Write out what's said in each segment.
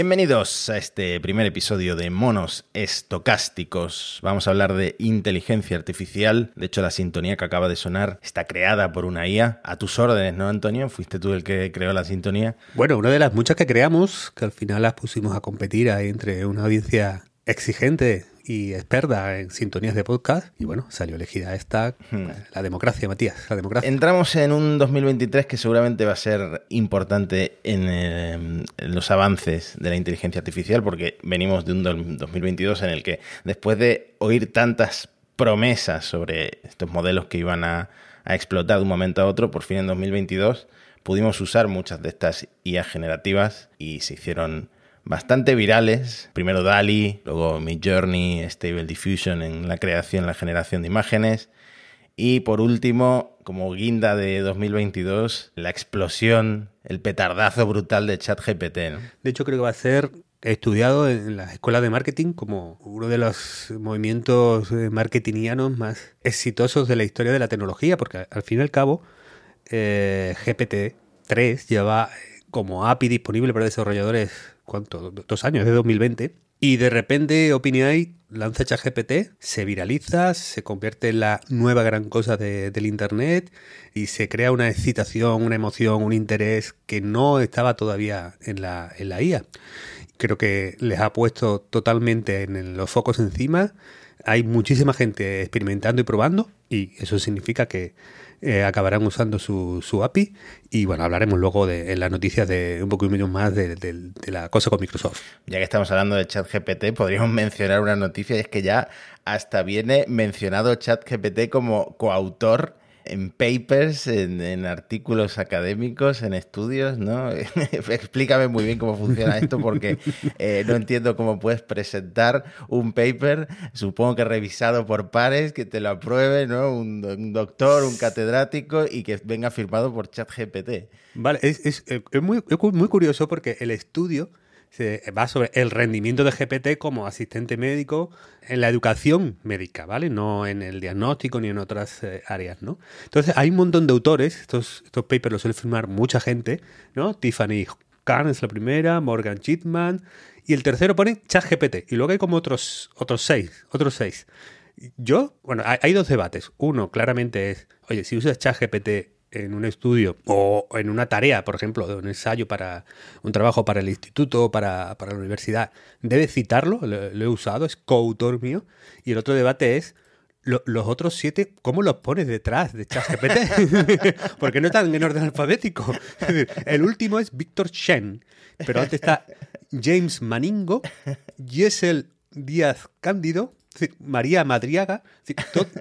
Bienvenidos a este primer episodio de Monos Estocásticos. Vamos a hablar de inteligencia artificial. De hecho, la sintonía que acaba de sonar está creada por una IA. A tus órdenes, ¿no, Antonio? Fuiste tú el que creó la sintonía. Bueno, una de las muchas que creamos, que al final las pusimos a competir ahí entre una audiencia exigente y experta en sintonías de podcast. Y bueno, salió elegida esta, hmm. la democracia, Matías, la democracia. Entramos en un 2023 que seguramente va a ser importante en, en, los avances de la inteligencia artificial, porque venimos de un 2022 en el que después de oír tantas promesas sobre estos modelos que iban a, a explotar de un momento a otro, por fin en 2022 pudimos usar muchas de estas IA generativas y se hicieron bastante virales. Primero DALI, luego Midjourney, Stable Diffusion en la creación, la generación de imágenes. Y por último, como guinda de 2022, la explosión, el petardazo brutal de ChatGPT. ¿no? De hecho, creo que va a ser estudiado en las escuelas de marketing como uno de los movimientos eh, marketingianos más exitosos de la historia de la tecnología, porque al fin y al cabo, eh, GPT-3 lleva como API disponible para desarrolladores ¿cuánto? Dos años, de 2020. Y de repente OpenAI lanza ChatGPT, se viraliza, se convierte en la nueva gran cosa del Internet y se crea una excitación, una emoción, un interés que no estaba todavía en la, en la IA. Creo que les ha puesto totalmente en los focos encima. Hay muchísima gente experimentando y probando y eso significa que eh, acabarán usando su, su, API y bueno, hablaremos luego de, las noticias de un poco más de, de, la cosa con Microsoft. Ya que estamos hablando de ChatGPT, podríamos mencionar una noticia y es que ya hasta viene mencionado ChatGPT como coautor en papers, en, artículos académicos, en estudios, ¿no? Explícame muy bien cómo funciona esto porque eh, no entiendo cómo puedes presentar un paper, supongo que revisado por pares, que te lo apruebe, ¿no? Un, doctor, un catedrático y que venga firmado por ChatGPT. Vale, es, es, es, muy, es muy curioso porque el estudio se va sobre el rendimiento de GPT como asistente médico en la educación médica, ¿vale? No en el diagnóstico ni en otras eh, áreas, ¿no? Entonces, hay un montón de autores, estos, estos papers los suele firmar mucha gente, ¿no? Tiffany Kahn es la primera, Morgan Chitman, y el tercero pone ChatGPT, y luego hay como otros, otros seis, otros seis. Yo, bueno, hay, hay dos debates. Uno, claramente es, oye, si usas ChatGPT en un estudio o en una tarea, por ejemplo, un ensayo para un trabajo para el instituto o para, la universidad, debe citarlo, lo, he usado, es coautor mío. Y el otro debate es, los otros siete, ¿cómo los pones detrás de ChatGPT? Porque no están en orden alfabético. el último es Víctor Shen, pero antes está James Maningo, Yesel Díaz Cándido, María Madriaga,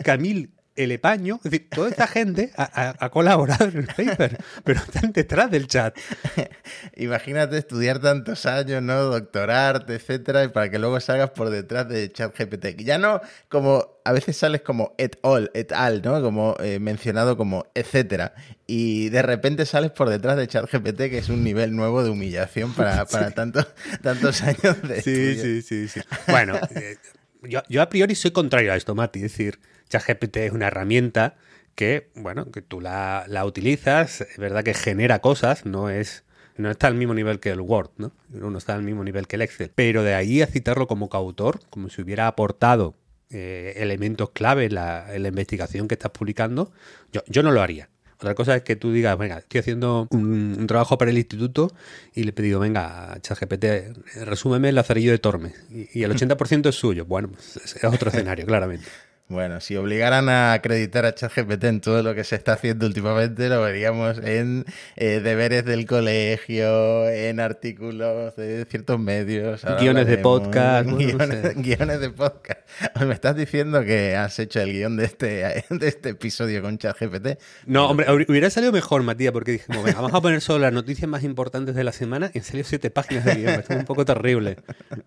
Camil el Epaño, es decir, toda esta gente ha, colaborado en el paper, pero están detrás del chat. Imagínate estudiar tantos años, ¿no? Doctorarte, etcétera, y para que luego salgas por detrás de ChatGPT. Ya no como a veces sales como et al, et al, ¿no? Como eh, mencionado como etcétera. Y de repente sales por detrás de ChatGPT, que es un nivel nuevo de humillación para, para tantos, tantos años de Sí, sí, sí, sí. Bueno, eh, yo, yo a priori soy contrario a esto, Mati. Es decir, ChatGPT es una herramienta que, bueno, que tú la, utilizas, es verdad que genera cosas, no es no está al mismo nivel que el Word, ¿no? No está al mismo nivel que el Excel. Pero de ahí a citarlo como coautor, como si hubiera aportado eh, elementos clave en la, investigación que estás publicando, yo, yo no lo haría. Otra cosa es que tú digas, venga, estoy haciendo un, trabajo para el instituto y le he pedido, venga, ChatGPT, resúmeme el lazarillo de Tormes. Y, y el 80% es suyo. Bueno, pues es otro escenario, claramente. Bueno, si obligaran a acreditar a ChatGPT en todo lo que se está haciendo últimamente, lo veríamos en eh, deberes del colegio, en artículos de ciertos medios. Guiones de podcast. Guiones, de podcast. ¿Me estás diciendo que has hecho el guion de este, de este episodio con ChatGPT? No, hombre, hubiera salido mejor, Matías, porque dijimos, venga, vamos a poner solo las noticias más importantes de la semana y han salido siete páginas de guion. Esto es un poco terrible.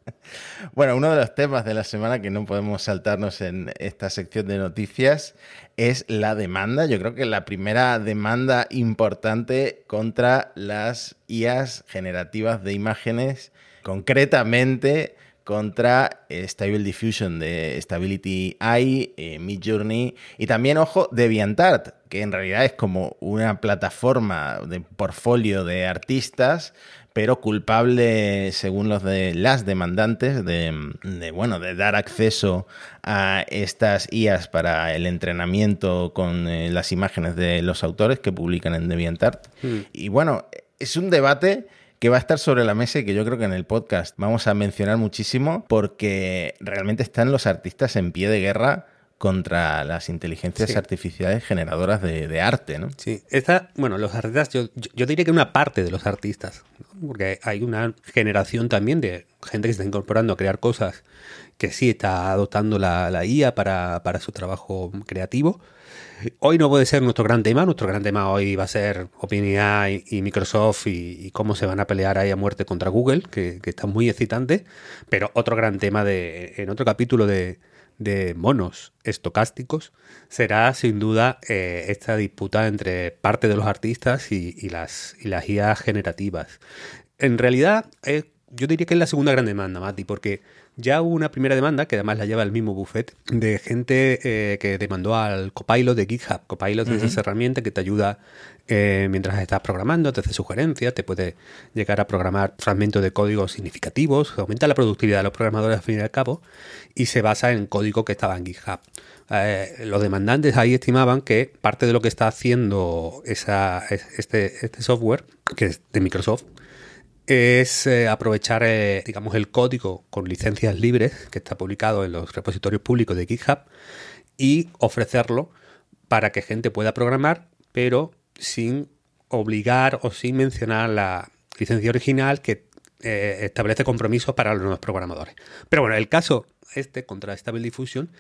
Bueno, uno de los temas de la semana que no podemos saltarnos en esta sección de noticias es la demanda. Yo creo que la primera demanda importante contra las IAs generativas de imágenes, concretamente contra Stable Diffusion de Stability AI, eh, Midjourney y también, ojo, DeviantArt, que en realidad es como una plataforma de portfolio de artistas pero culpable, según los de las demandantes, de, bueno, de dar acceso a estas IAs para el entrenamiento con eh, las imágenes de los autores que publican en DeviantArt. Hmm. Y bueno, es un debate que va a estar sobre la mesa y que yo creo que en el podcast vamos a mencionar muchísimo porque realmente están los artistas en pie de guerra contra las inteligencias artificiales generadoras de, arte, ¿no? Sí, esta, bueno, los artistas, yo, yo, diría que una parte de los artistas, porque hay una generación también de gente que se está incorporando a crear cosas que sí está adoptando la, la IA para, para, su trabajo creativo. Hoy no puede ser nuestro gran tema, nuestro gran tema hoy va a ser OpenAI y, Microsoft y, cómo se van a pelear ahí a muerte contra Google, que, que está muy excitante, pero otro gran tema de, en otro capítulo de, de monos estocásticos será sin duda eh, esta disputa entre parte de los artistas y, las, y las IA generativas. En realidad, eh, yo diría que es la segunda gran demanda, Mati, porque ya hubo una primera demanda, que además la lleva el mismo Buffet, de gente eh, que demandó al Copilot de GitHub. Copilot es esa herramienta que te ayuda eh, mientras estás programando, te hace sugerencias, te puede llegar a programar fragmentos de código significativos, aumenta la productividad de los programadores al fin y al cabo, y se basa en código que estaba en GitHub. Eh, los demandantes ahí estimaban que parte de lo que está haciendo esa, este, este software, que es de Microsoft, es eh, aprovechar, eh, digamos, el código con licencias libres que está publicado en los repositorios públicos de GitHub y ofrecerlo para que gente pueda programar, pero sin obligar o sin mencionar la licencia original que eh, establece compromisos para los nuevos programadores. Pero bueno, el caso este contra Stable Diffusion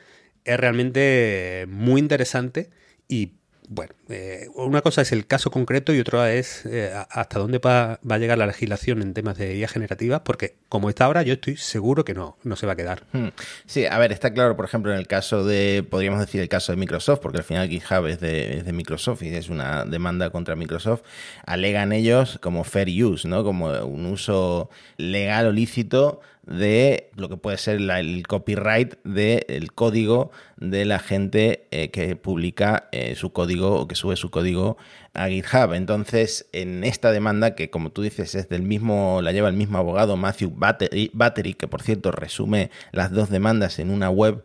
es realmente muy interesante y bueno, eh, una cosa es el caso concreto y otra es eh, hasta dónde va, a llegar la legislación en temas de IA generativa, porque como está ahora, yo estoy seguro que no, no se va a quedar. Hmm. Sí, a ver, está claro, por ejemplo, en el caso de, podríamos decir el caso de Microsoft, porque al final GitHub es de, es de Microsoft y es una demanda contra Microsoft, alegan ellos como fair use, ¿no? Como un uso legal o lícito de lo que puede ser el copyright del código de la gente eh, que publica eh, su código o que sube su código a GitHub. Entonces, en esta demanda, que como tú dices es del mismo, la lleva el mismo abogado Matthew Battery, que por cierto resume las dos demandas en una web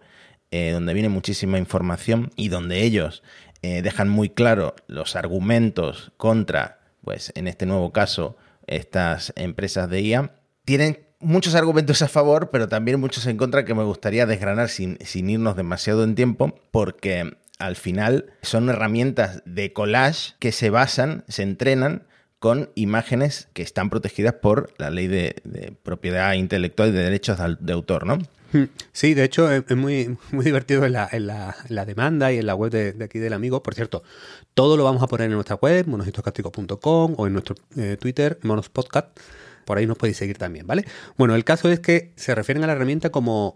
eh, donde viene muchísima información y donde ellos dejan muy claro los argumentos contra, pues en este nuevo caso, estas empresas de IA, tienen muchos argumentos a favor, pero también muchos en contra que me gustaría desgranar sin, sin irnos demasiado en tiempo, porque al final son herramientas de collage que se basan, se entrenan con imágenes que están protegidas por la ley de, propiedad intelectual y de derechos de, autor, ¿no? Hmm. Sí, de hecho es muy, muy divertido en la, en, la, demanda y en la web de, aquí del amigo. Por cierto, todo lo vamos a poner en nuestra web, monosistocástico.com o en nuestro eh, Twitter, monospodcast por ahí nos podéis seguir también, ¿vale? Bueno, el caso es que se refieren a la herramienta como,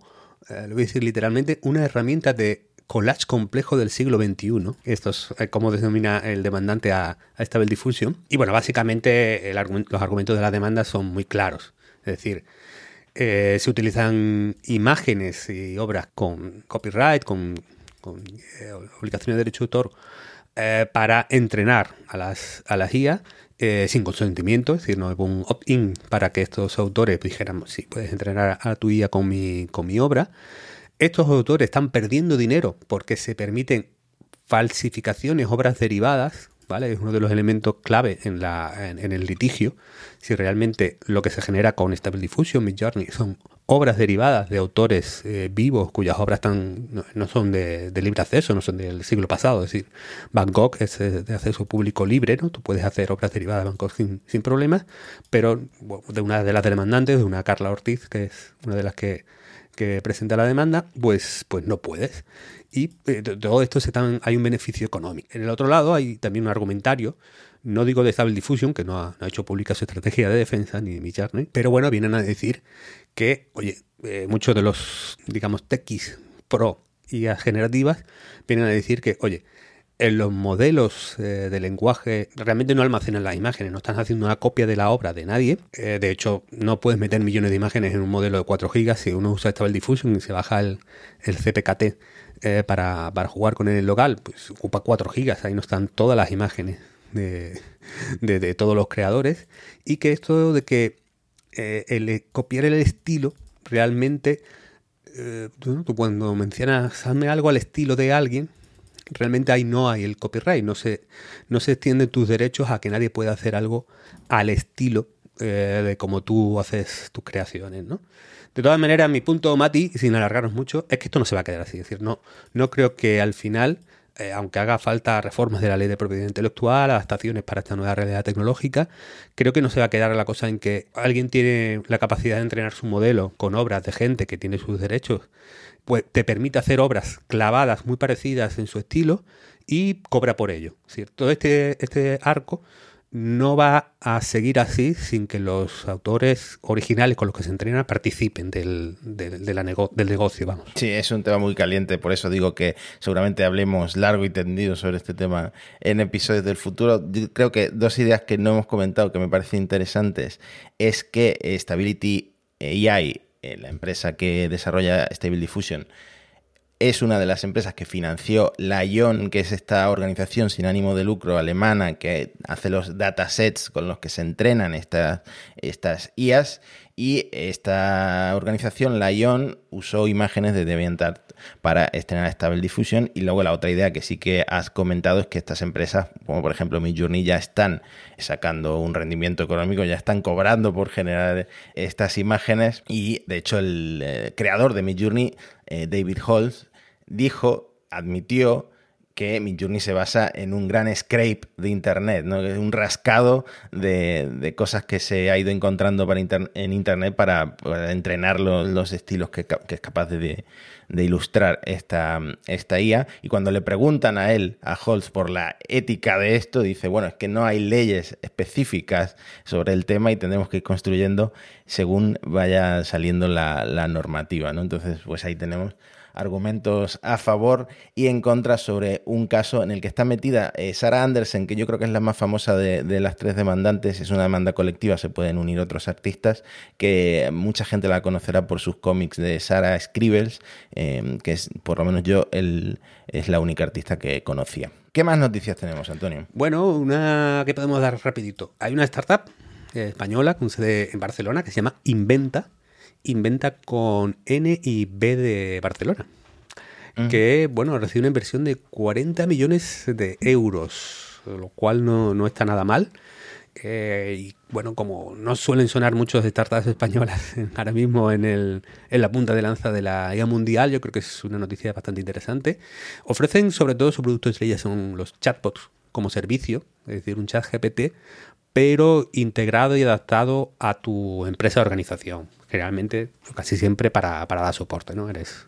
eh, lo voy a decir literalmente, una herramienta de collage complejo del siglo XXI. Esto es eh, como denomina el demandante a, a Stable Diffusion. Y bueno, básicamente los argumentos de la demanda son muy claros. Es decir, eh, se utilizan imágenes y obras con copyright, con, obligaciones de derecho de autor, para entrenar a las, a las IA eh, sin consentimiento, es decir, no hubo un opt-in para que estos autores dijeran, sí, puedes entrenar a tu IA con mi, obra. Estos autores están perdiendo dinero porque se permiten falsificaciones, obras derivadas, ¿vale? Es uno de los elementos clave en, la, en, el litigio. Si realmente lo que se genera con Stable Diffusion, Midjourney, son obras derivadas de autores eh, vivos cuyas obras no, son de, libre acceso, no son del siglo pasado. Es decir, Bangkok es eh, de acceso público libre, ¿no? Tú puedes hacer obras derivadas de Bangkok sin, sin problemas, pero de una de las demandantes, de una Carla Ortiz, que es una de las que, que presenta la demanda, pues, pues no puedes. Y eh, todo esto se hay un beneficio económico. En el otro lado hay también un argumentario no digo de Stable Diffusion, que no ha, hecho pública su estrategia de defensa, ni de mi pero bueno, vienen a decir que, oye, eh, muchos de los, digamos, techis pro y generativas vienen a decir que, oye, en los modelos eh, de lenguaje realmente no almacenan las imágenes, no están haciendo una copia de la obra de nadie. Eh, de hecho, no puedes meter millones de imágenes en un modelo de 4 GB si uno usa Stable Diffusion y se baja el, el CPKT eh, para, para, jugar con el local, pues ocupa 4 gigas, ahí no están todas las imágenes de, de, todos los creadores, y que esto de que eh, el copiar el estilo realmente, eh, tú, cuando mencionas, hazme algo al estilo de alguien, realmente ahí no hay el copyright, no se, no se extienden tus derechos a que nadie pueda hacer algo al estilo de como tú haces tus creaciones, ¿no? De todas maneras, mi punto, Mati, sin alargarnos mucho, es que esto no se va a quedar así. Es decir, no, no creo que al final, eh, aunque haga falta reformas de la ley de propiedad intelectual, adaptaciones para esta nueva realidad tecnológica, creo que no se va a quedar la cosa en que alguien tiene la capacidad de entrenar su modelo con obras de gente que tiene sus derechos, pues te permite hacer obras clavadas muy parecidas en su estilo y cobra por ello. Decir, todo este, este arco no va a seguir así sin que los autores originales con los que se entrenan participen del, del, del negocio, vamos. Sí, es un tema muy caliente, por eso digo que seguramente hablemos largo y tendido sobre este tema en episodios del futuro. Yo creo que dos ideas que no hemos comentado que me parecen interesantes es que Stability AI, eh, la empresa que desarrolla Stable Diffusion, es una de las empresas que financió la ION, que es esta organización sin ánimo de lucro alemana que hace los datasets con los que se entrenan estas, IAS. Y esta organización, la ION, usó imágenes de DeviantArt para estrenar Stable Diffusion. Y luego la otra idea que sí que has comentado es que estas empresas, como por ejemplo Midjourney, ya están sacando un rendimiento económico, ya están cobrando por generar estas imágenes. Y de hecho el eh, creador de Midjourney, eh, David Holz, dijo, admitió que Midjourney se basa en un gran scrape de Internet, ¿no? un rascado de, cosas que se ha ido encontrando en Internet para, entrenar los, estilos que, es capaz de, ilustrar esta, esta IA. Y cuando le preguntan a él, a Holtz, por la ética de esto, dice, bueno, es que no hay leyes específicas sobre el tema y tendremos que ir construyendo según vaya saliendo la, la normativa. ¿no? Entonces, pues ahí tenemos argumentos a favor y en contra sobre un caso en el que está metida eh, Sarah Anderson, que yo creo que es la más famosa de, las tres demandantes, es una demanda colectiva, se pueden unir otros artistas, que mucha gente la conocerá por sus cómics de Sarah Scribbles, eh, que es por lo menos yo el, es la única artista que conocía. ¿Qué más noticias tenemos, Antonio? Bueno, una que podemos dar rapidito. Hay una startup eh, española con sede en Barcelona que se llama Inventa, inventa con N y B de Barcelona. Que, bueno, recibe una inversión de 40 millones de euros, lo cual no, está nada mal. Eh, y bueno, como no suelen sonar muchos startups españolas ahora mismo en, el, en la punta de lanza de la IA mundial, yo creo que es una noticia bastante interesante. Ofrecen sobre todo su producto estrella son los chatbots como servicio, es decir, un chat GPT, pero integrado y adaptado a tu empresa o organización generalmente casi siempre para, dar soporte, ¿no? Eres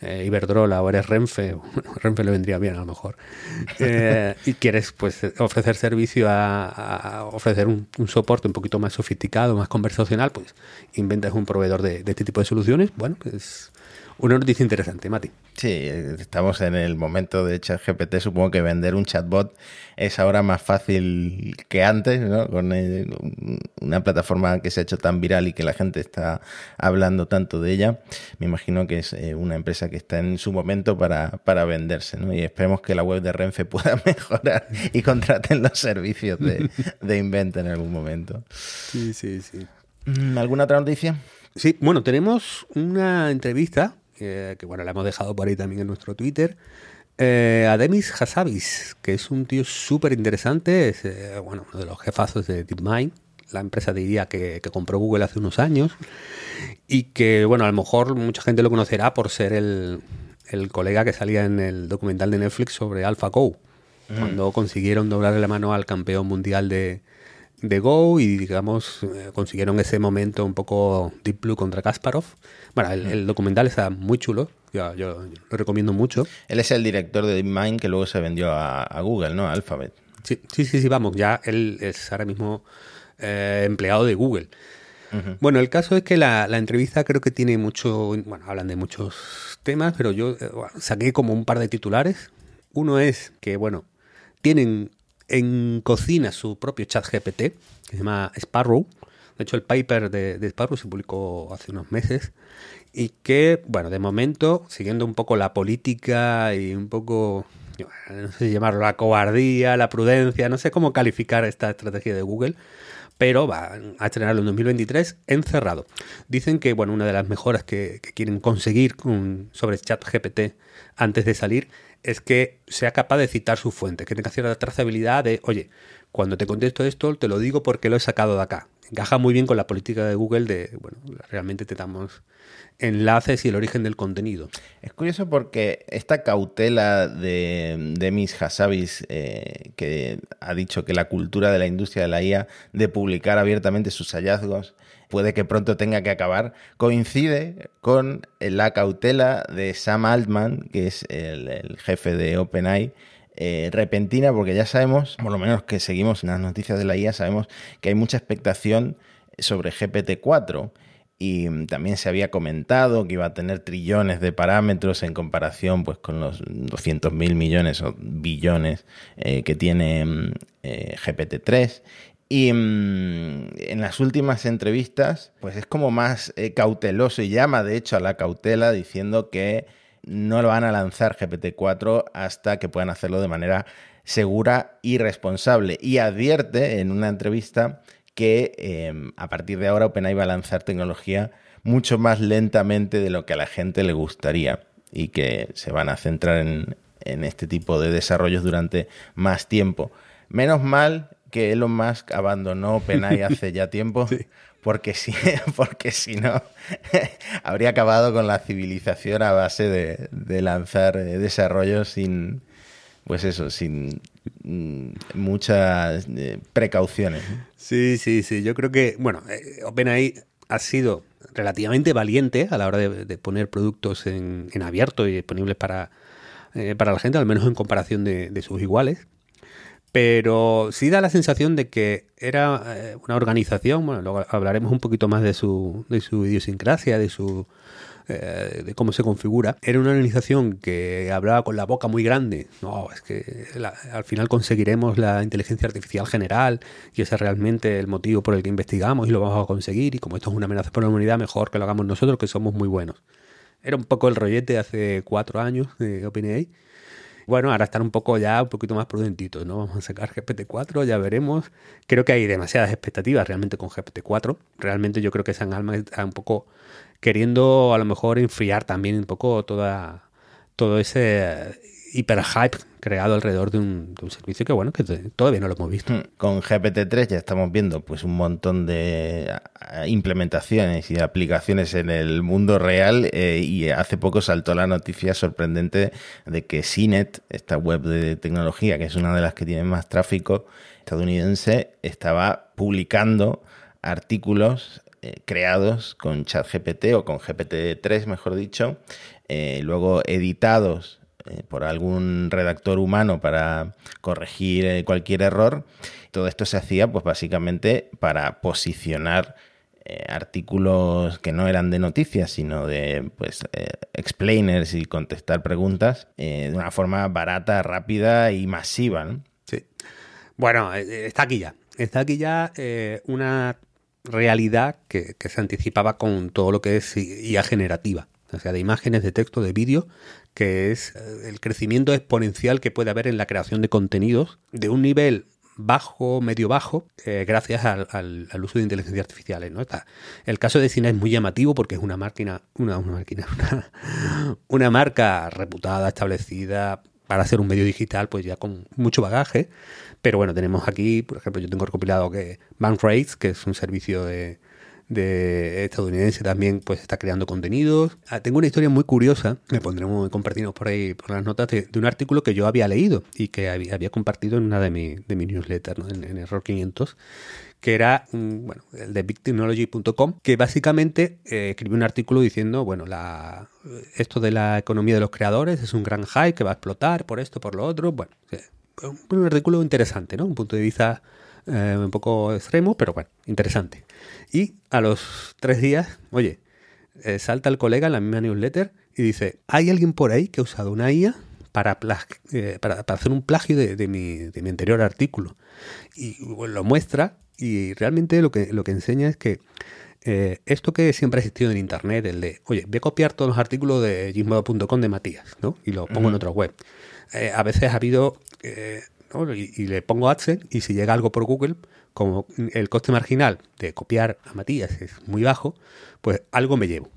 eh, Iberdrola o eres Renfe, Renfe le vendría bien a lo mejor, eh, y quieres pues ofrecer servicio a, ofrecer un, soporte un poquito más sofisticado, más conversacional, pues inventas un proveedor de, de este tipo de soluciones, bueno, pues una noticia interesante, Mati. Sí, estamos en el momento de ChatGPT. Supongo que vender un chatbot es ahora más fácil que antes, ¿no? Con una plataforma que se ha hecho tan viral y que la gente está hablando tanto de ella. Me imagino que es eh, una empresa que está en su momento para, para venderse, ¿no? Y esperemos que la web de Renfe pueda mejorar y contraten los servicios de, de Inventa en algún momento. Sí, sí, sí. Mm, ¿Alguna otra noticia? Sí, bueno, tenemos una entrevista que, bueno, la hemos dejado por ahí también en nuestro Twitter. Eh, a Demis Hassabis, que es un tío súper interesante, es eh, bueno, uno de los jefazos de DeepMind, la empresa de IA que, compró Google hace unos años, y que, bueno, a lo mejor mucha gente lo conocerá por ser el, colega que salía en el documental de Netflix sobre AlphaGo, mm. cuando consiguieron doblarle la mano al campeón mundial de, de Go y digamos eh, consiguieron ese momento un poco Deep Blue contra Kasparov. Bueno, el, documental está muy chulo, yo, yo, lo recomiendo mucho. Él es el director de DeepMind que luego se vendió a, Google, ¿no? A Alphabet. Sí, sí, sí, vamos, ya él es ahora mismo eh, empleado de Google. Bueno, el caso es que la, entrevista creo que tiene mucho, bueno, hablan de muchos temas, pero yo eh, saqué como un par de titulares. Uno es que, bueno, tienen en cocina su propio chat GPT, que se llama Sparrow, De hecho, el paper de, Sparrow se publicó hace unos meses y que, bueno, de momento, siguiendo un poco la política y un poco, no sé si llamarlo la cobardía, la prudencia, no sé cómo calificar esta estrategia de Google, pero va a estrenarlo en 2023 encerrado. Dicen que, bueno, una de las mejoras que, quieren conseguir con, sobre ChatGPT antes de salir es que sea capaz de citar su fuente, que tenga cierta trazabilidad de, oye, cuando te contesto esto, te lo digo porque lo he sacado de acá. Encaja muy bien con la política de Google de, bueno, realmente te damos enlaces y el origen del contenido. Es curioso porque esta cautela de Demis Hassabis, eh, que ha dicho que la cultura de la industria de la IA de publicar abiertamente sus hallazgos puede que pronto tenga que acabar, coincide con la cautela de Sam Altman, que es el, jefe de OpenAI, eh, repentina, porque ya sabemos, por lo menos que seguimos en las noticias de la IA, sabemos que hay mucha expectación sobre GPT-4 y mm, también se había comentado que iba a tener trillones de parámetros en comparación pues, con los 200 mil millones o billones eh, que tiene mm, eh, GPT-3. Y mm, en las últimas entrevistas, pues es como más eh, cauteloso y llama de hecho a la cautela diciendo que no lo van a lanzar GPT-4 hasta que puedan hacerlo de manera segura y responsable. Y advierte en una entrevista que em, a partir de ahora OpenAI va a lanzar tecnología mucho más lentamente de lo que a la gente le gustaría y que se van a centrar en, este tipo de desarrollos durante más tiempo. Menos mal que Elon Musk abandonó OpenAI hace ya tiempo, porque si, porque si no, habría acabado con la civilización a base de, de lanzar eh, desarrollos sin, pues eso, sin mm, muchas eh, precauciones. Sí, sí, sí. Yo creo que, bueno, eh, OpenAI ha sido relativamente valiente a la hora de, poner productos en, abierto y disponibles para, eh, para la gente, al menos en comparación de, sus iguales. Pero sí da la sensación de que era eh, una organización, bueno, luego hablaremos un poquito más de su, de su idiosincrasia, de su eh, de cómo se configura, era una organización que hablaba con la boca muy grande. No, es que al final conseguiremos la inteligencia artificial general y ese es realmente el motivo por el que investigamos y lo vamos a conseguir. Y como esto es una amenaza para la humanidad, mejor que lo hagamos nosotros, que somos muy buenos. Era un poco el rollete hace cuatro años de OpenAI. Bueno, ahora están un poco ya un poquito más prudentitos, ¿no? Vamos a sacar GPT-4, ya veremos. Creo que hay demasiadas expectativas realmente con GPT-4. Realmente yo creo que San Alma está un poco queriendo a lo mejor enfriar también un poco toda, todo ese hiper hype creado alrededor de un, servicio que bueno que todavía no lo hemos visto. Hmm. Con GPT-3 ya estamos viendo pues un montón de implementaciones y aplicaciones en el mundo real eh, y hace poco saltó la noticia sorprendente de que CNET, esta web de tecnología que es una de las que tiene más tráfico estadounidense, estaba publicando artículos eh, creados con ChatGPT o con GPT-3, mejor dicho, eh, luego editados por algún redactor humano para corregir cualquier error. Todo esto se hacía, pues básicamente, para posicionar artículos que no eran de noticias, sino de pues explainers y contestar preguntas de una forma barata, rápida y masiva. Sí. Bueno, está aquí ya. Está aquí ya una realidad que, se anticipaba con todo lo que es IA generativa, o sea, de imágenes, de texto, de vídeo, que es eh, el crecimiento exponencial que puede haber en la creación de contenidos de un nivel bajo, medio bajo, eh, gracias al, uso de inteligencia artificial. ¿no? Está, el caso de Cine es muy llamativo porque es una máquina, una, una máquina, una marca reputada, establecida para hacer un medio digital, pues ya con mucho bagaje, pero bueno, tenemos aquí, por ejemplo, yo tengo recopilado que Bankrates, que es un servicio de, estadounidense también pues está creando contenidos. Ah, tengo una historia muy curiosa, me pondremos, compartimos por ahí por las notas de, un artículo que yo había leído y que había, compartido en una de, mi, de mis newsletters, en, Error 500, que era bueno, el de bigtechnology.com, que básicamente eh, escribió un artículo diciendo, bueno, la, esto de la economía de los creadores es un gran hype que va a explotar por esto, por lo otro. Bueno, un artículo interesante, ¿no? Un punto de vista eh, un poco extremo, pero bueno, interesante. Y a los tres días, oye, eh, salta el colega en la misma newsletter y dice, ¿hay alguien por ahí que ha usado una IA para, eh, para, hacer un plagio de, mi, de, mi, anterior artículo? Y lo muestra Y realmente lo que, lo que enseña es que eh, esto que siempre ha existido en Internet, el de, oye, voy a copiar todos los artículos de gizmodo.com de Matías, ¿no? Y los pongo en otra web. Eh, a veces ha habido, eh, ¿no? y, y, le pongo AdSense y si llega algo por Google, como el coste marginal de copiar a Matías es muy bajo, pues algo me llevo.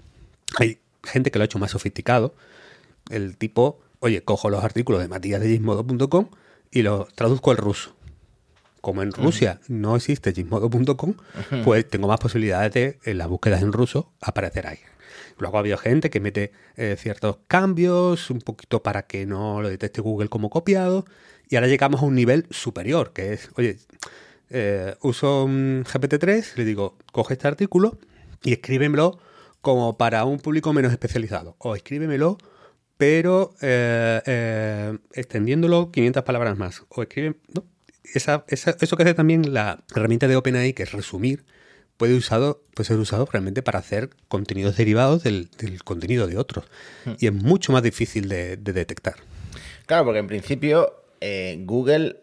Hay gente que lo ha hecho más sofisticado. El tipo, oye, cojo los artículos de Matías de gizmodo.com y los traduzco al ruso como en Rusia no existe gizmodo.com, pues tengo más posibilidades de, en las búsquedas en ruso, aparecer ahí. Luego ha habido gente que mete eh, ciertos cambios, un poquito para que no lo detecte Google como copiado, y ahora llegamos a un nivel superior, que es, oye, eh, uso un GPT-3, le digo, coge este artículo y escríbemelo como para un público menos especializado, o escríbemelo pero eh, extendiéndolo 500 palabras más, o escribe, no, esa, esa, eso que hace también la herramienta de OpenAI, que es resumir, puede, usado, puede ser usado realmente para hacer contenidos derivados del, del contenido de otros. Hmm. Y es mucho más difícil de, de detectar. Claro, porque en principio eh, Google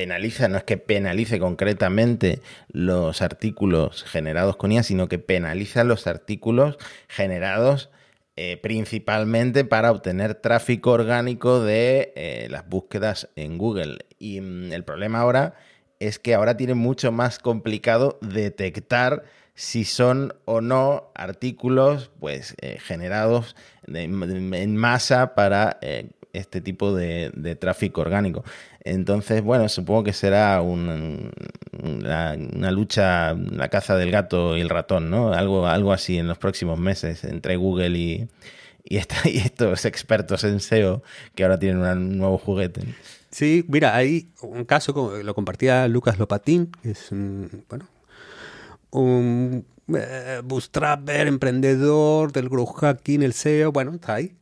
penaliza, no es que penalice concretamente los artículos generados con IA, sino que penaliza los artículos generados eh, principalmente para obtener tráfico orgánico de eh, las búsquedas en Google. Y mm, el problema ahora es que ahora tiene mucho más complicado detectar si son o no artículos pues eh, generados en masa para este tipo de, tráfico orgánico. Entonces, bueno, supongo que será un, una, lucha, la caza del gato y el ratón, ¿no? Algo, algo así en los próximos meses entre Google y estos expertos en SEO que ahora tienen un nuevo juguete. Sí, mira, hay un caso, lo compartía Lucas Lopatín, que es un, bueno, un eh, bootstrapper, emprendedor del growth hacking, el SEO, bueno, está ahí.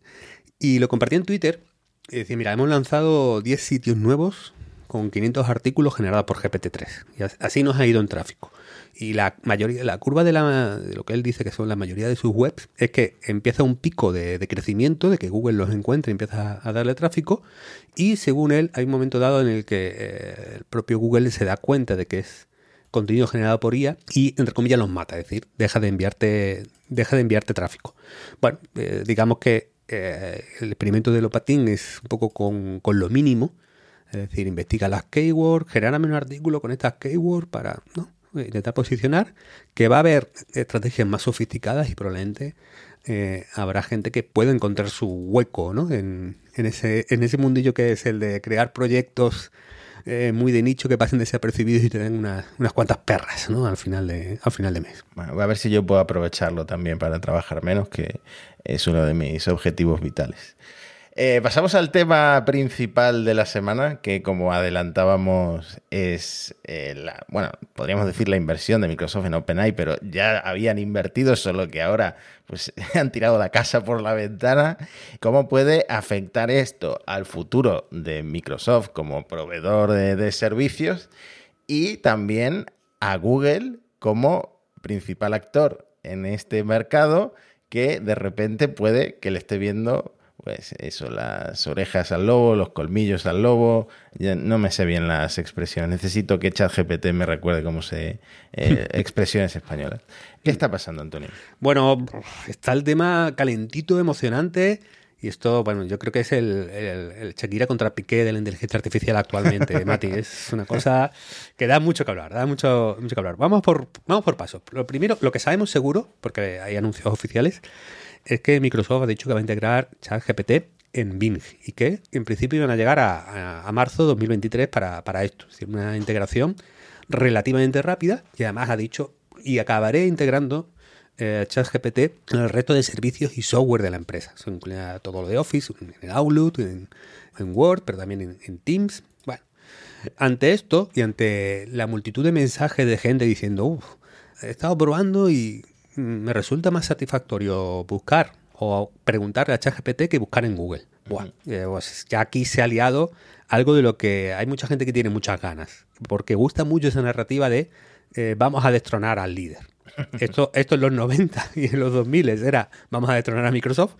Y lo compartí en Twitter y decía, mira, hemos lanzado 10 sitios nuevos con 500 artículos generados por GPT-3. Y así nos ha ido en tráfico. Y la mayoría, la curva de, la, de, lo que él dice que son la mayoría de sus webs es que empieza un pico de, de crecimiento, de que Google los encuentra y empieza a, darle tráfico. Y según él, hay un momento dado en el que eh, el propio Google se da cuenta de que es contenido generado por IA y entre comillas los mata, es decir, deja de enviarte, deja de enviarte tráfico. Bueno, eh, digamos que eh, el experimento de Lopatín es un poco con, con, lo mínimo, es decir, investiga las keywords, genérame un artículo con estas keywords para ¿no? intentar posicionar, que va a haber estrategias más sofisticadas y probablemente eh, habrá gente que pueda encontrar su hueco ¿no? en, en, ese, en ese mundillo que es el de crear proyectos eh, muy de nicho que pasen desapercibidos y te den unas, unas cuantas perras ¿no? al, final de, al final de mes. Bueno, voy a ver si yo puedo aprovecharlo también para trabajar menos, que es uno de mis objetivos vitales. Eh, pasamos al tema principal de la semana, que como adelantábamos es, eh, la, bueno, podríamos decir la inversión de Microsoft en OpenAI, pero ya habían invertido, solo que ahora pues han tirado la casa por la ventana. ¿Cómo puede afectar esto al futuro de Microsoft como proveedor de, de servicios y también a Google como principal actor en este mercado que de repente puede que le esté viendo pues eso, las orejas al lobo, los colmillos al lobo. Ya no me sé bien las expresiones. Necesito que ChatGPT me recuerde cómo se eh, expresiones españolas. ¿Qué está pasando, Antonio? Bueno, está el tema calentito, emocionante. Y esto, bueno, yo creo que es el, el, el Shakira contra Piqué de la inteligencia artificial actualmente, Mati. Es una cosa que da mucho que hablar, da mucho, mucho que hablar. Vamos por, vamos por paso. Lo primero, lo que sabemos seguro, porque hay anuncios oficiales, es que Microsoft ha dicho que va a integrar ChatGPT en Bing y que en principio iban a llegar a, marzo 2023 para, para, esto. Es decir, una integración relativamente rápida y además ha dicho y acabaré integrando eh, ChatGPT en el resto de servicios y software de la empresa. Eso incluye todo lo de Office, en Outlook, en, en Word, pero también en, en Teams. Bueno, ante esto y ante la multitud de mensajes de gente diciendo, uff, he estado probando y me resulta más satisfactorio buscar o preguntarle a ChatGPT que buscar en Google. Buah, eh, pues ya aquí se ha liado algo de lo que hay mucha gente que tiene muchas ganas, porque gusta mucho esa narrativa de eh, vamos a destronar al líder. Esto, esto en los 90 y en los 2000 era vamos a destronar a Microsoft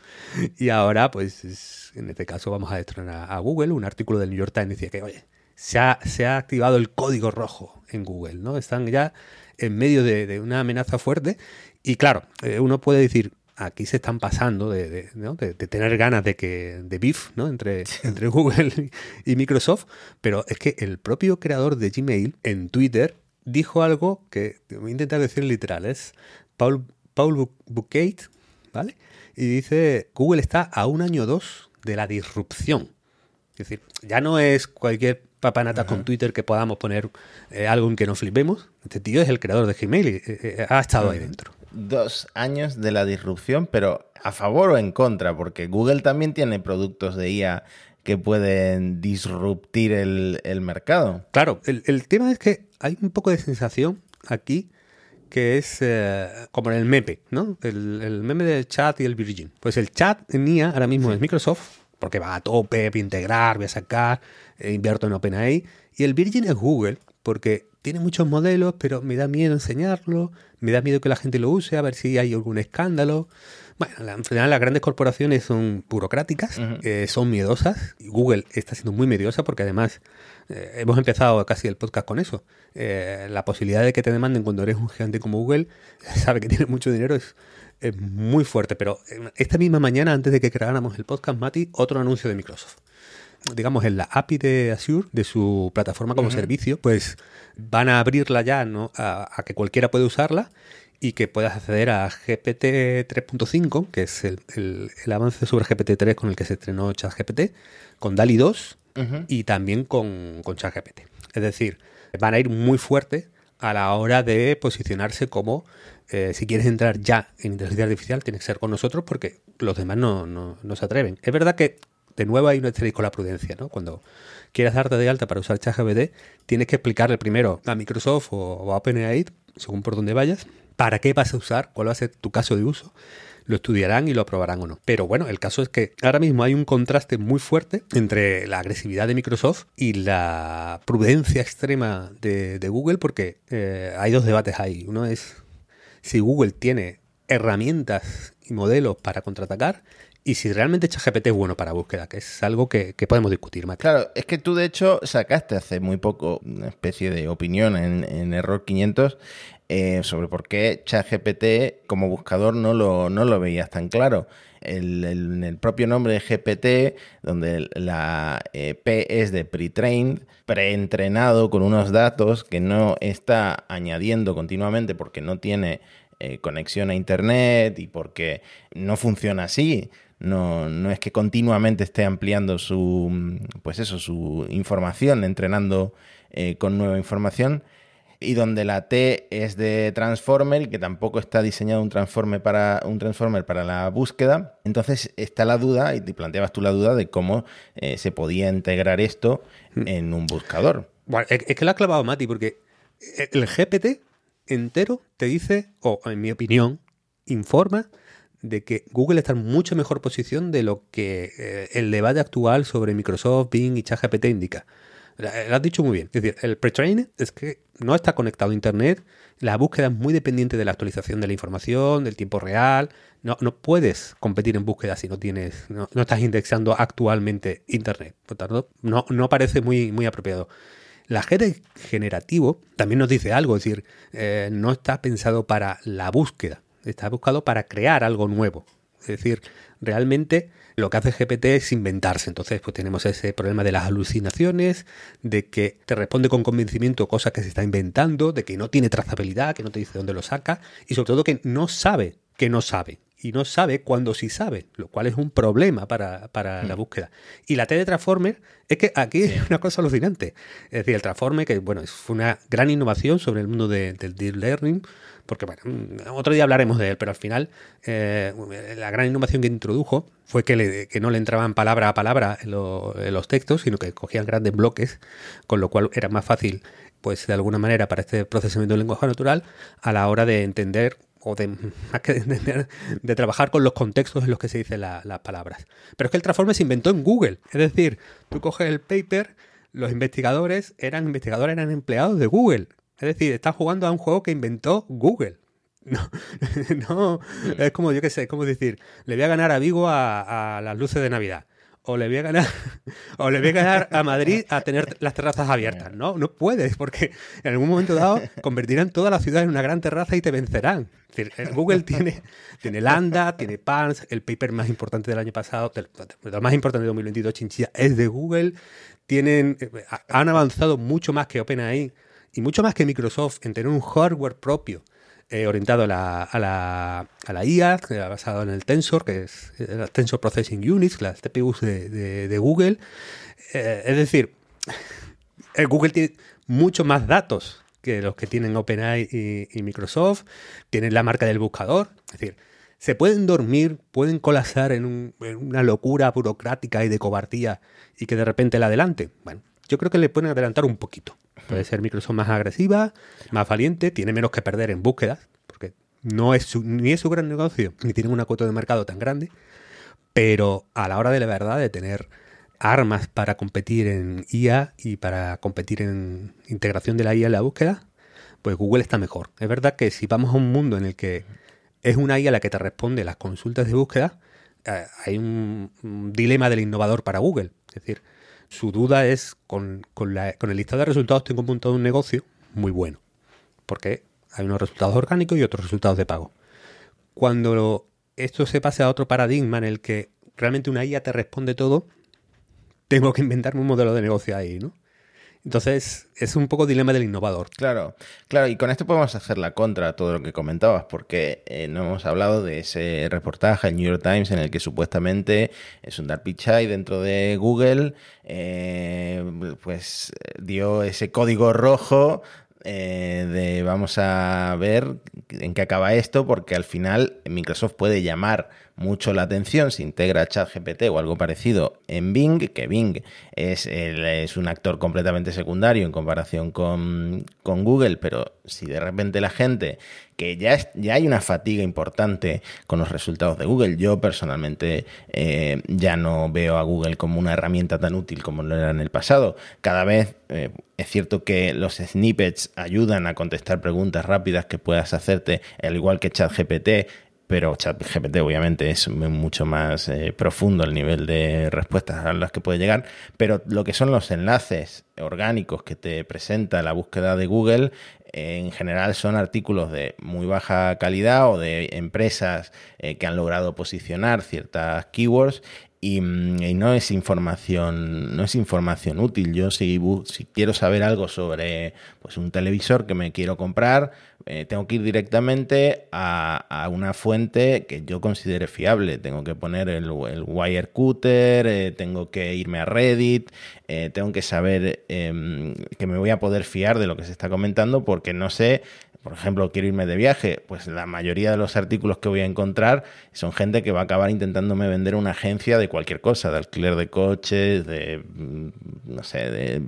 y ahora pues en este caso vamos a destronar a Google. Un artículo del New York Times decía que, oye, se ha, se ha activado el código rojo en Google, ¿no? Están ya en medio de, una amenaza fuerte y claro, eh, uno puede decir, aquí se están pasando de, tener ganas de que de beef ¿no? entre, entre Google y Microsoft, pero es que el propio creador de Gmail en Twitter dijo algo que voy a intentar decir literal, es Paul, Paul ¿vale? Y dice, Google está a un año o dos de la disrupción. Es decir, ya no es cualquier papanata con Twitter que podamos poner eh, algo en que nos flipemos. Este tío es el creador de Gmail y eh, eh, ha estado ahí dentro. Dos años de la disrupción, pero a favor o en contra, porque Google también tiene productos de IA que pueden disruptir el, mercado. Claro, el, tema es que hay un poco de sensación aquí que es como en el meme, ¿no? El, el, meme del chat y el Virgin. Pues el chat en IA ahora mismo es Microsoft, porque va a tope, voy a integrar, voy a sacar, eh, invierto en OpenAI. Y el Virgin es Google, porque tiene muchos modelos, pero me da miedo enseñarlo, me da miedo que la gente lo use, a ver si hay algún escándalo. Bueno, en general las grandes corporaciones son burocráticas, eh, son miedosas. Y Google está siendo muy mediosa porque además eh, hemos empezado casi el podcast con eso. la posibilidad de que te demanden cuando eres un gigante como Google, sabe que tiene mucho dinero, es, es muy fuerte. Pero esta misma mañana, antes de que creáramos el podcast, Mati, otro anuncio de Microsoft. Digamos, en la API de Azure, de su plataforma como servicio, pues van a abrirla ya ¿no? a, que cualquiera pueda usarla y que puedas acceder a GPT 3.5, que es el, avance sobre GPT 3 con el que se estrenó ChatGPT, con DALI 2 y también con, con ChatGPT. Es decir, van a ir muy fuerte a la hora de posicionarse como eh, si quieres entrar ya en inteligencia artificial, tienes que ser con nosotros porque los demás no, no, se atreven. Es verdad que, de nuevo, hay un asterisco con la prudencia, ¿no? Cuando quieras darte de alta para usar ChatGPT, tienes que explicarle primero a Microsoft o, a OpenAI, según por donde vayas, para qué vas a usar, cuál va a ser tu caso de uso lo estudiarán y lo aprobarán o no. Pero bueno, el caso es que ahora mismo hay un contraste muy fuerte entre la agresividad de Microsoft y la prudencia extrema de, Google porque eh, hay dos debates ahí. Uno es si Google tiene herramientas y modelos para contraatacar y si realmente ChatGPT es bueno para búsqueda, que es algo que, podemos discutir más. Claro, es que tú de hecho sacaste hace muy poco una especie de opinión en, Error 500 eh, sobre por qué ChatGPT como buscador no lo, no lo veías tan claro. El, el, propio nombre de GPT, donde la eh, P es de pre-trained, preentrenado con unos datos que no está añadiendo continuamente porque no tiene eh, conexión a Internet y porque no funciona así. No, no es que continuamente esté ampliando su, pues eso, su información, entrenando eh, con nueva información y donde la T es de Transformer, que tampoco está diseñado un Transformer para, un transformer para la búsqueda. Entonces está la duda, y te planteabas tú la duda de cómo eh, se podía integrar esto hmm. en un buscador. Bueno, es que lo ha clavado Mati, porque el GPT entero te dice, o en mi opinión, informa de que Google está en mucho mejor posición de lo que eh, el debate actual sobre Microsoft, Bing y ChatGPT indica. Lo has dicho muy bien. Es decir, el pre-training es que no está conectado a Internet, la búsqueda es muy dependiente de la actualización de la información, del tiempo real. No, no puedes competir en búsqueda si no tienes, no, estás indexando actualmente Internet. Por tanto, no, no parece muy, muy apropiado. La GD generativo también nos dice algo, es decir, eh, no está pensado para la búsqueda, está buscado para crear algo nuevo. Es decir, realmente lo que hace GPT es inventarse. Entonces, pues tenemos ese problema de las alucinaciones, de que te responde con convencimiento cosas que se está inventando, de que no tiene trazabilidad, que no te dice dónde lo saca, y sobre todo que no sabe que no sabe. Y no sabe cuándo sí sabe, lo cual es un problema para, la hmm. búsqueda. Y la T de Transformer es que aquí es una cosa alucinante. Es decir, el Transformer, que bueno, fue una gran innovación sobre el mundo del Deep Learning, porque bueno, mm, otro día hablaremos de él, pero al final eh, la gran innovación que introdujo fue que, no le entraban palabra a palabra en, los textos, sino que cogían grandes bloques, con lo cual era más fácil, pues de alguna manera, para este procesamiento del lenguaje natural, a la hora de entender o de de trabajar con los contextos en los que se dicen las palabras. Pero es que el Transformer se inventó en Google. Es decir, tú coges el paper, los investigadores eran investigadores, eran empleados de Google. Es decir, está jugando a un juego que inventó Google. No, no es como, yo qué sé, es como decir, le voy a ganar a Vigo a, las luces de Navidad. O le voy a ganar, o le voy a ganar a Madrid a tener las terrazas abiertas. No, no puedes, porque en algún momento dado convertirán toda la ciudad en una gran terraza y te vencerán. Google tiene, tiene Landa, tiene Pans, el paper más importante del año pasado, lo más importante de 2022, Chinchilla, es de Google. Tienen, eh, han avanzado mucho más que OpenAI y mucho más que Microsoft en tener un hardware propio eh, orientado a la, a, la, a la IA, basado en el Tensor, que es el Tensor Processing Units, las TPUs de, Google. Eh, es decir, Google tiene mucho más datos que los que tienen OpenAI y, Microsoft. Tienen la marca del buscador. Es decir, se pueden dormir, pueden colapsar en, en, una locura burocrática y de cobardía y que de repente la adelante. Bueno, yo creo que le pueden adelantar un poquito. Puede ser Microsoft más agresiva, más valiente, tiene menos que perder en búsquedas, porque no es ni es su gran negocio, ni tienen una cuota de mercado tan grande, pero a la hora de la verdad de tener armas para competir en IA y para competir en integración de la IA en la búsqueda, pues Google está mejor. Es verdad que si vamos a un mundo en el que es una IA la que te responde las consultas de búsqueda, eh, hay un, un dilema del innovador para Google. Es decir, su duda es, con, el listado de resultados tengo montado un negocio muy bueno, porque hay unos resultados orgánicos y otros resultados de pago. Cuando esto se pase a otro paradigma en el que realmente una IA te responde todo, tengo que inventarme un modelo de negocio ahí, ¿no? Entonces, es un poco dilema del innovador. Claro, claro, y con esto podemos hacer la contra a todo lo que comentabas, porque eh, no hemos hablado de ese reportaje en New York Times en el que supuestamente es un Dark Pichai dentro de Google, eh, pues dio ese código rojo eh, vamos a ver en qué acaba esto, porque al final Microsoft puede llamar mucho la atención si integra ChatGPT o algo parecido en Bing, que Bing es, un actor completamente secundario en comparación con, Google, pero si de repente la gente, que ya, ya hay una fatiga importante con los resultados de Google, yo personalmente eh, ya no veo a Google como una herramienta tan útil como lo era en el pasado. Cada vez eh, es cierto que los snippets ayudan a contestar preguntas rápidas que puedas hacerte, al igual que ChatGPT pero ChatGPT obviamente es mucho más eh, profundo el nivel de respuestas a las que puede llegar, pero lo que son los enlaces orgánicos que te presenta la búsqueda de Google, en general son artículos de muy baja calidad o de empresas eh, que han logrado posicionar ciertas keywords Mm, y, no es información no es información útil. Yo si, quiero saber algo sobre pues un televisor que me quiero comprar eh, tengo que ir directamente a, una fuente que yo considere fiable. Tengo que poner el, el Wirecutter eh, tengo que irme a Reddit eh, tengo que saber em, que me voy a poder fiar de lo que se está comentando porque no sé por ejemplo, quiero irme de viaje, pues la mayoría de los artículos que voy a encontrar son gente que va a acabar intentándome vender una agencia de cualquier cosa, de alquiler de coches, de, mm, no sé, de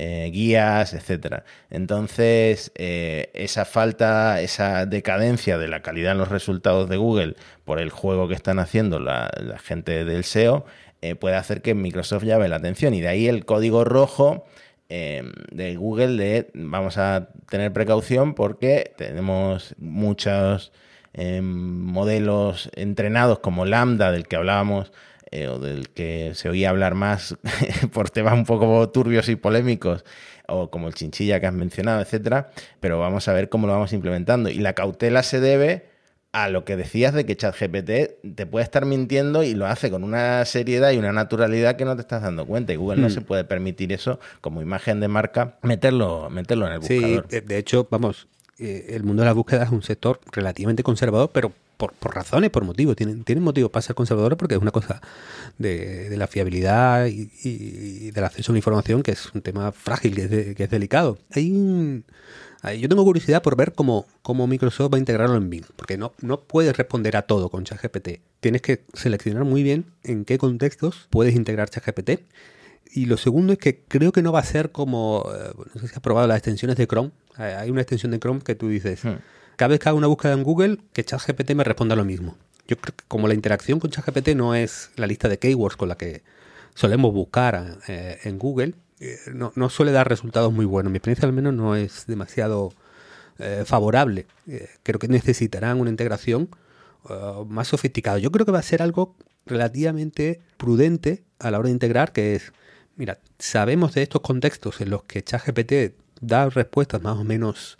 eh, guías, etcétera. Entonces, eh, esa falta, esa decadencia de la calidad en los resultados de Google por el juego que están haciendo la, gente del SEO, eh, puede hacer que Microsoft llame la atención. Y de ahí el código rojo Em, de Google de vamos a tener precaución porque tenemos muchos em, modelos entrenados como Lambda, del que hablábamos, eh, o del que se oía hablar más por temas un poco turbios y polémicos, o como el chinchilla que has mencionado, etcétera, pero vamos a ver cómo lo vamos implementando. Y la cautela se debe a lo que decías de que ChatGPT te puede estar mintiendo y lo hace con una seriedad y una naturalidad que no te estás dando cuenta. Y Google no hmm. se puede permitir eso como imagen de marca, meterlo, meterlo en el buscador. Sí, de hecho, vamos, eh, el mundo de la búsqueda es un sector relativamente conservador, pero por, razones, por motivos. Tienen, tienen motivos para ser conservadores porque es una cosa de, la fiabilidad y, del acceso a la información que es un tema frágil, que es, que es delicado. Hay un yo tengo curiosidad por ver cómo, cómo Microsoft va a integrarlo en Bing, porque no, no puedes responder a todo con ChatGPT. Tienes que seleccionar muy bien en qué contextos puedes integrar ChatGPT. Y lo segundo es que creo que no va a ser como, eh, no sé si has probado las extensiones de Chrome. Hay una extensión de Chrome que tú dices, hmm. cada vez que hago una búsqueda en Google, que ChatGPT me responda lo mismo. Yo creo que como la interacción con ChatGPT no es la lista de keywords con la que solemos buscar eh, en Google, eh, no, suele dar resultados muy buenos. Mi experiencia al menos no es demasiado eh, favorable. Eh, creo que necesitarán una integración uh, más sofisticado. Yo creo que va a ser algo relativamente prudente a la hora de integrar, que es, mira, sabemos de estos contextos en los que ChatGPT da respuestas más o menos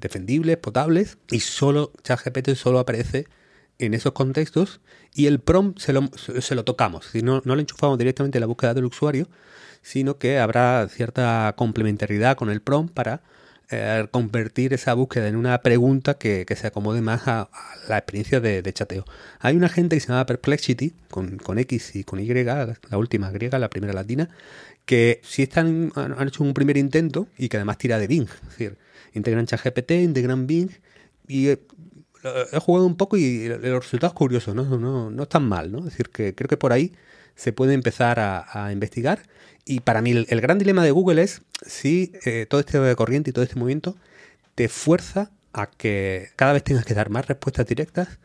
defendibles, potables, y solo ChatGPT solo aparece en esos contextos y el prompt se lo, se lo tocamos, si no, no lo enchufamos directamente en la búsqueda del usuario, sino que habrá cierta complementariedad con el prompt para eh, convertir esa búsqueda en una pregunta que, se acomode más a, la experiencia de, chateo. Hay una gente que se llama Perplexity, con, con, X y con Y, la última griega, la primera latina, que sí están, han hecho un primer intento y que además tira de Bing. Es decir, integran ChatGPT, integran Bing y eh, he jugado un poco y los resultados curiosos, ¿no? No, no, están mal, ¿no? Es decir, que creo que por ahí se puede empezar a, investigar. Y para mí el, gran dilema de Google es si eh, todo este corriente y todo este movimiento te fuerza a que cada vez tengas que dar más respuestas directas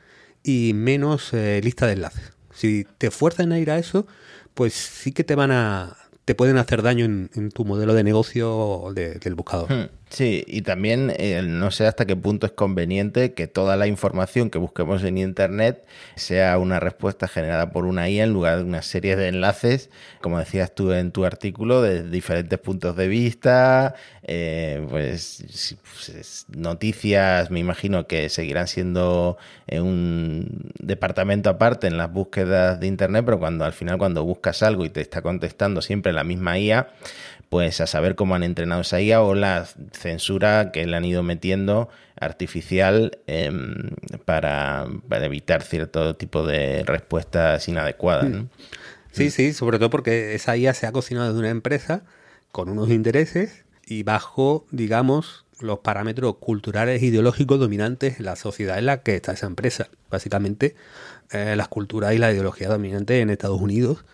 y menos eh, lista de enlaces. Si te fuerzan a ir a eso, pues sí que te van a, te pueden hacer daño en, tu modelo de negocio del buscador. Hmm. Sí, y también eh, no sé hasta qué punto es conveniente que toda la información que busquemos en Internet sea una respuesta generada por una IA en lugar de una serie de enlaces, como decías tú en tu artículo, de diferentes puntos de vista, eh, pues, pues noticias, me imagino que seguirán siendo eh, un departamento aparte en las búsquedas de Internet, pero cuando al final cuando buscas algo y te está contestando siempre la misma IA, pues a saber cómo han entrenado esa IA o la censura que le han ido metiendo artificial em, para, evitar cierto tipo de respuestas inadecuadas. Mm. Sí, sí, sobre todo porque esa IA se ha cocinado de una empresa con unos intereses y bajo, digamos, los parámetros culturales e ideológicos dominantes en la sociedad en la que está esa empresa. Básicamente, eh, las culturas y la ideología dominante en Estados Unidos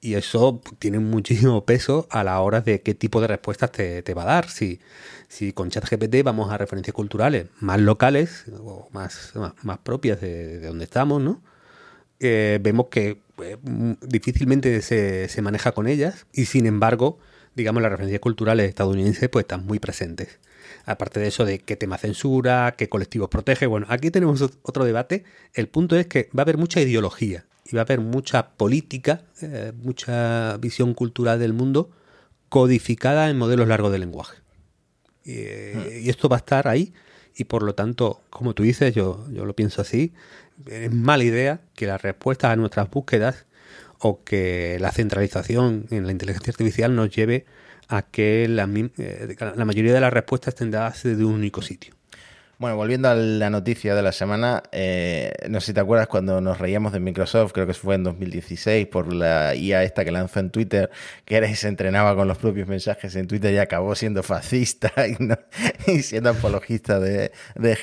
y eso tiene muchísimo peso a la hora de qué tipo de respuestas te, va a dar. Si, si con ChatGPT vamos a referencias culturales más locales o más, más, propias de, donde estamos, ¿no? Eh, vemos que eh, difícilmente se, se, maneja con ellas y sin embargo, digamos, las referencias culturales estadounidenses pues están muy presentes. Aparte de eso de qué tema censura, qué colectivos protege. Bueno, aquí tenemos otro debate. El punto es que va a haber mucha ideología y va a haber mucha política, eh, mucha visión cultural del mundo codificada en modelos largos de lenguaje. Y, esto va a estar ahí y por lo tanto, como tú dices, yo, yo lo pienso así, es mala idea que las respuestas a nuestras búsquedas o que la centralización en la inteligencia artificial nos lleve a que la, eh, la mayoría de las respuestas estén dadas desde un único sitio. Bueno, volviendo a la noticia de la semana, eh, no sé si te acuerdas cuando nos reíamos de Microsoft, creo que fue en 2016, por la IA esta que lanzó en Twitter, que era y se entrenaba con los propios mensajes en Twitter y acabó siendo fascista y, siendo apologista de,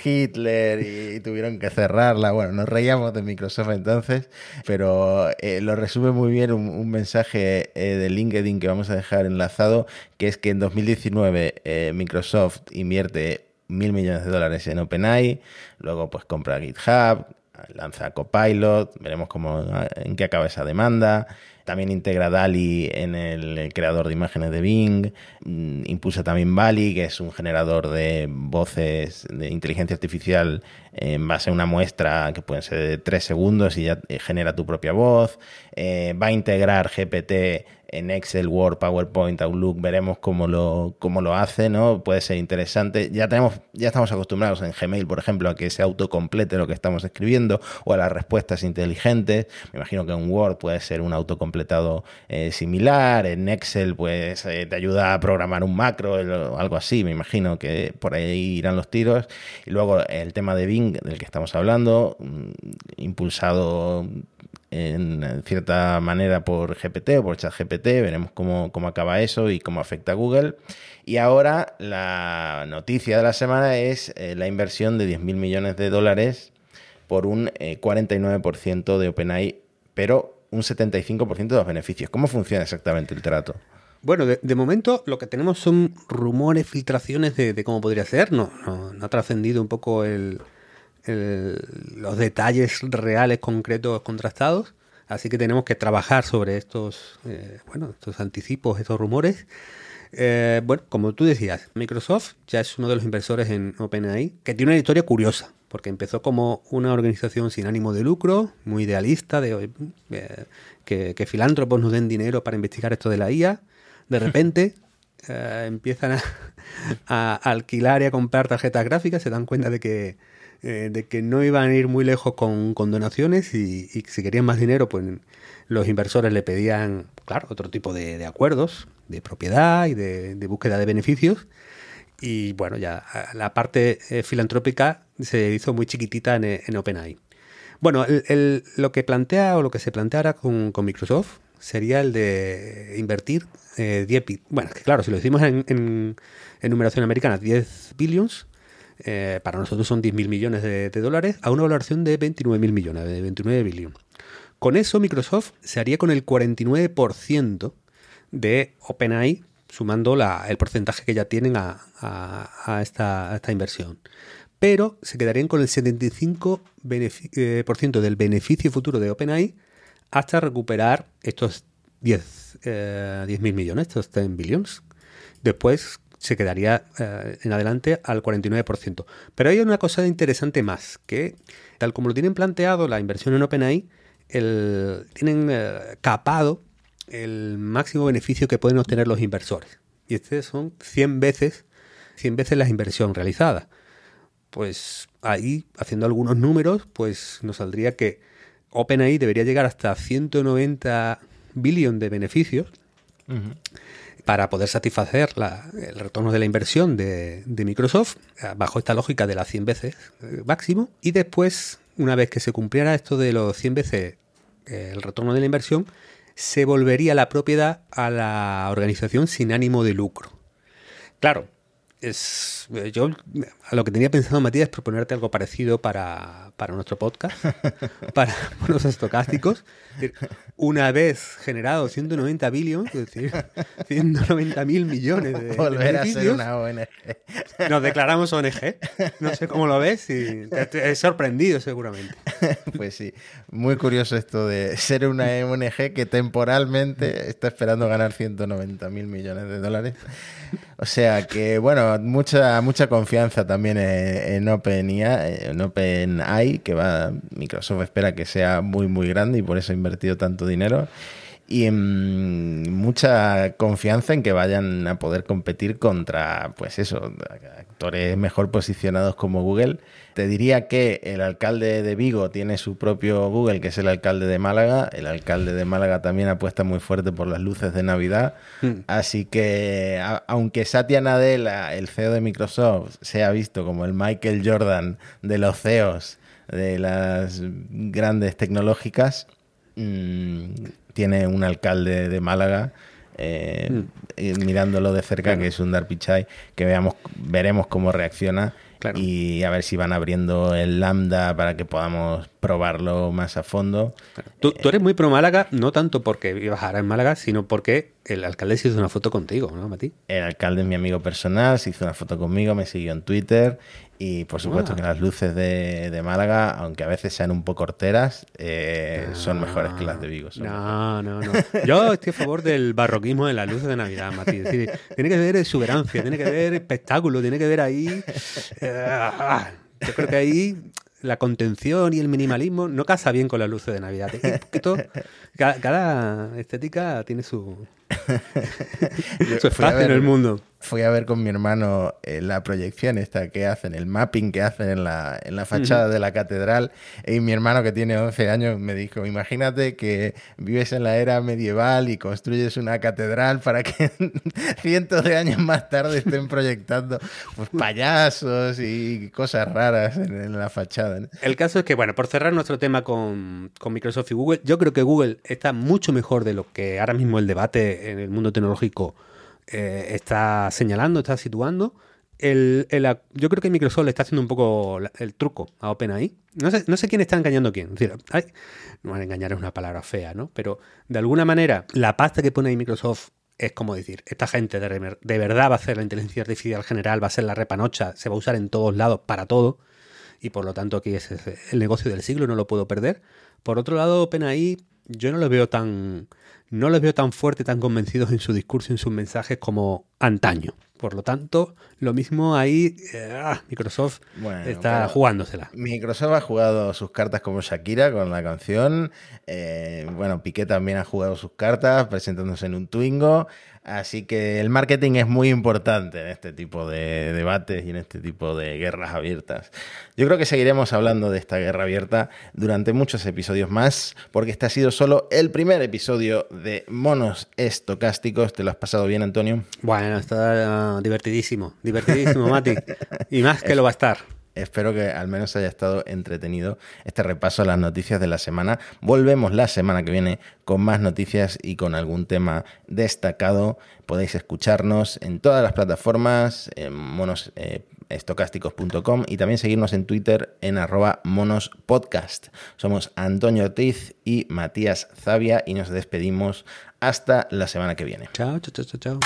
Hitler y, tuvieron que cerrarla. Bueno, nos reíamos de Microsoft entonces, pero eh, lo resume muy bien un, mensaje eh, de LinkedIn que vamos a dejar enlazado, que es que en 2019 Microsoft invierte mil millones de dólares en OpenAI, luego pues compra GitHub, lanza Copilot, veremos cómo, en qué acaba esa demanda. También integra DALI en el creador de imágenes de Bing. Mm, impulsa también Bali, que es un generador de voces de inteligencia artificial en base a una muestra que pueden ser de tres segundos y ya eh, genera tu propia voz. Eh, va a integrar GPT en Excel, Word, PowerPoint, Outlook, veremos cómo lo, cómo lo hace, ¿no? Puede ser interesante. Ya tenemos, ya estamos acostumbrados en Gmail, por ejemplo, a que se autocomplete lo que estamos escribiendo o a las respuestas inteligentes. Me imagino que en Word puede ser un autocompletado eh, similar. En Excel, pues eh, te ayuda a programar un macro o algo así. Me imagino que por ahí irán los tiros. Y luego el tema de Bing, del que estamos hablando, mm, impulsado en cierta manera por GPT o por ChatGPT, veremos cómo, cómo acaba eso y cómo afecta a Google. Y ahora la noticia de la semana es eh, la inversión de 10.000 millones de dólares por un 49% eh, de OpenAI, pero un 75% de los beneficios. ¿Cómo funciona exactamente el trato? Bueno, de, momento lo que tenemos son rumores, filtraciones de, cómo podría ser. No, no ha trascendido un poco el, los detalles reales, concretos, contrastados. Así que tenemos que trabajar sobre estos, eh, bueno, estos anticipos, estos rumores. Eh, bueno, como tú decías, Microsoft ya es uno de los inversores en OpenAI, que tiene una historia curiosa. porque empezó como una organización sin ánimo de lucro, muy idealista, de eh, que, filántropos nos den dinero para investigar esto de la IA. De repente eh, empiezan a, alquilar y a comprar tarjetas gráficas, se dan cuenta de que, eh, de que no iban a ir muy lejos con, donaciones y, si querían más dinero, pues los inversores le pedían, claro, otro tipo de, acuerdos de propiedad y de, búsqueda de beneficios. Y bueno, ya la parte eh, filantrópica se hizo muy chiquitita en, en OpenAI. Bueno, lo que plantea o lo que se planteara con, con Microsoft sería el de invertir eh, 10 Bueno, que claro, si lo decimos en, en, numeración americana, 10 billions, eh, para nosotros son 10.000 millones de, dólares, a una valoración de 29.000 millones, de 29 billones. Con eso, Microsoft se haría con el 49% de OpenAI, sumando el porcentaje que ya tienen a, esta, inversión. Pero se quedarían con el 75% eh, del beneficio futuro de OpenAI hasta recuperar estos 10 eh, mil millones, estos 10 billions. Después se quedaría eh, en adelante al 49%. Pero hay una cosa interesante más, que tal como lo tienen planteado la inversión en OpenAI, tienen eh, capado el máximo beneficio que pueden obtener los inversores. Y este son 100 veces, 100 veces la inversión realizada. Pues ahí, haciendo algunos números, pues nos saldría que OpenAI debería llegar hasta 190 billones de beneficios para poder satisfacer el retorno de la inversión de, Microsoft eh, bajo esta lógica de las 100 veces eh, máximo. Y después, una vez que se cumpliera esto de los 100 veces eh, el retorno de la inversión, se volvería la propiedad a la organización sin ánimo de lucro. Claro, es, yo a lo que tenía pensado, Matías, es proponerte algo parecido para, nuestro podcast, para los estocásticos. Una vez generado 190 billones, es decir, 190 mil millones de Volver a ser una ONG. Nos declaramos ONG. No sé cómo lo ves y te, he sorprendido seguramente. Pues sí, muy curioso esto de ser una ONG que temporalmente está esperando ganar 190 mil millones de dólares. O sea que, bueno, mucha, mucha confianza también en, OpenAI, en Que va, Microsoft espera que sea muy, muy grande y por eso ha invertido tanto dinero y mucha confianza en que vayan a poder competir contra, pues eso, actores mejor posicionados como Google. Te diría que el alcalde de Vigo tiene su propio Google, que es el alcalde de Málaga. El alcalde de Málaga también apuesta muy fuerte por las luces de Navidad. Hmm. Así que, aunque Satya Nadella, el CEO de Microsoft, sea visto como el Michael Jordan de los CEOs de las grandes tecnológicas, mmm, tiene un alcalde de Málaga eh, mm. mirándolo de cerca, que es un Darpichai, que veamos, veremos cómo reacciona y a ver si van abriendo el lambda para que podamos probarlo más a fondo. Tú, eres muy pro Málaga, no tanto porque vivas ahora en Málaga, sino porque el alcalde se hizo una foto contigo, ¿no, Mati? El alcalde es mi amigo personal, se hizo una foto conmigo, me siguió en Twitter y por supuesto ah. que las luces de, Málaga, aunque a veces sean un poco horteras, eh, son mejores que las de Vigo. No, no, no. Yo estoy a favor del barroquismo de las luces de Navidad, Mati. tiene que haber exuberancia, tiene que haber espectáculo, tiene que haber ahí... Eh, yo creo que ahí la contención y el minimalismo no casa bien con las luces de Navidad. cada estética tiene su, Eso es fácil en el mundo. Fui a ver con mi hermano eh, la proyección esta que hacen, el mapping que hacen en la, en la fachada de la catedral. Y mi hermano que tiene 11 años me dijo, imagínate que vives en la era medieval y construyes una catedral para que cientos de años más tarde estén proyectando pues, payasos y cosas raras en, la fachada. El caso es que, bueno, por cerrar nuestro tema con, con Microsoft y Google, yo creo que Google está mucho mejor de lo que ahora mismo el debate en el mundo tecnológico eh, está señalando, está situando. El, yo creo que Microsoft le está haciendo un poco el truco a OpenAI. No sé, no sé quién está engañando quién. Es decir, no engañar es una palabra fea, ¿no? Pero de alguna manera, la pasta que pone ahí Microsoft es como decir, esta gente de, de verdad va a hacer la inteligencia artificial general, va a ser la repanocha, se va a usar en todos lados para todo. Y por lo tanto, aquí es el negocio del siglo, no lo puedo perder. Por otro lado, OpenAI, yo no lo veo tan no los veo tan fuertes, tan convencidos en su discurso, en sus mensajes como antaño. Por lo tanto, lo mismo ahí, eh, ah, Microsoft está jugándosela. Microsoft ha jugado sus cartas como Shakira con la canción. Eh, bueno, Piqué también ha jugado sus cartas presentándose en un Twingo. Así que el marketing es muy importante en este tipo de debates y en este tipo de guerras abiertas. Yo creo que seguiremos hablando de esta guerra abierta durante muchos episodios más, porque este ha sido solo el primer episodio de Monos Estocásticos. ¿Te lo has pasado bien, Antonio? Bueno, está divertidísimo, divertidísimo, Mati. Y más que lo va a estar. Espero que al menos haya estado entretenido este repaso a las noticias de la semana. Volvemos la semana que viene con más noticias y con algún tema destacado. Podéis escucharnos en todas las plataformas, en monosestocásticos.com y también seguirnos en Twitter en arroba monospodcast. Somos Antonio Ortiz y Matías Zavia y nos despedimos hasta la semana que viene. Chao, chao, chao, chao.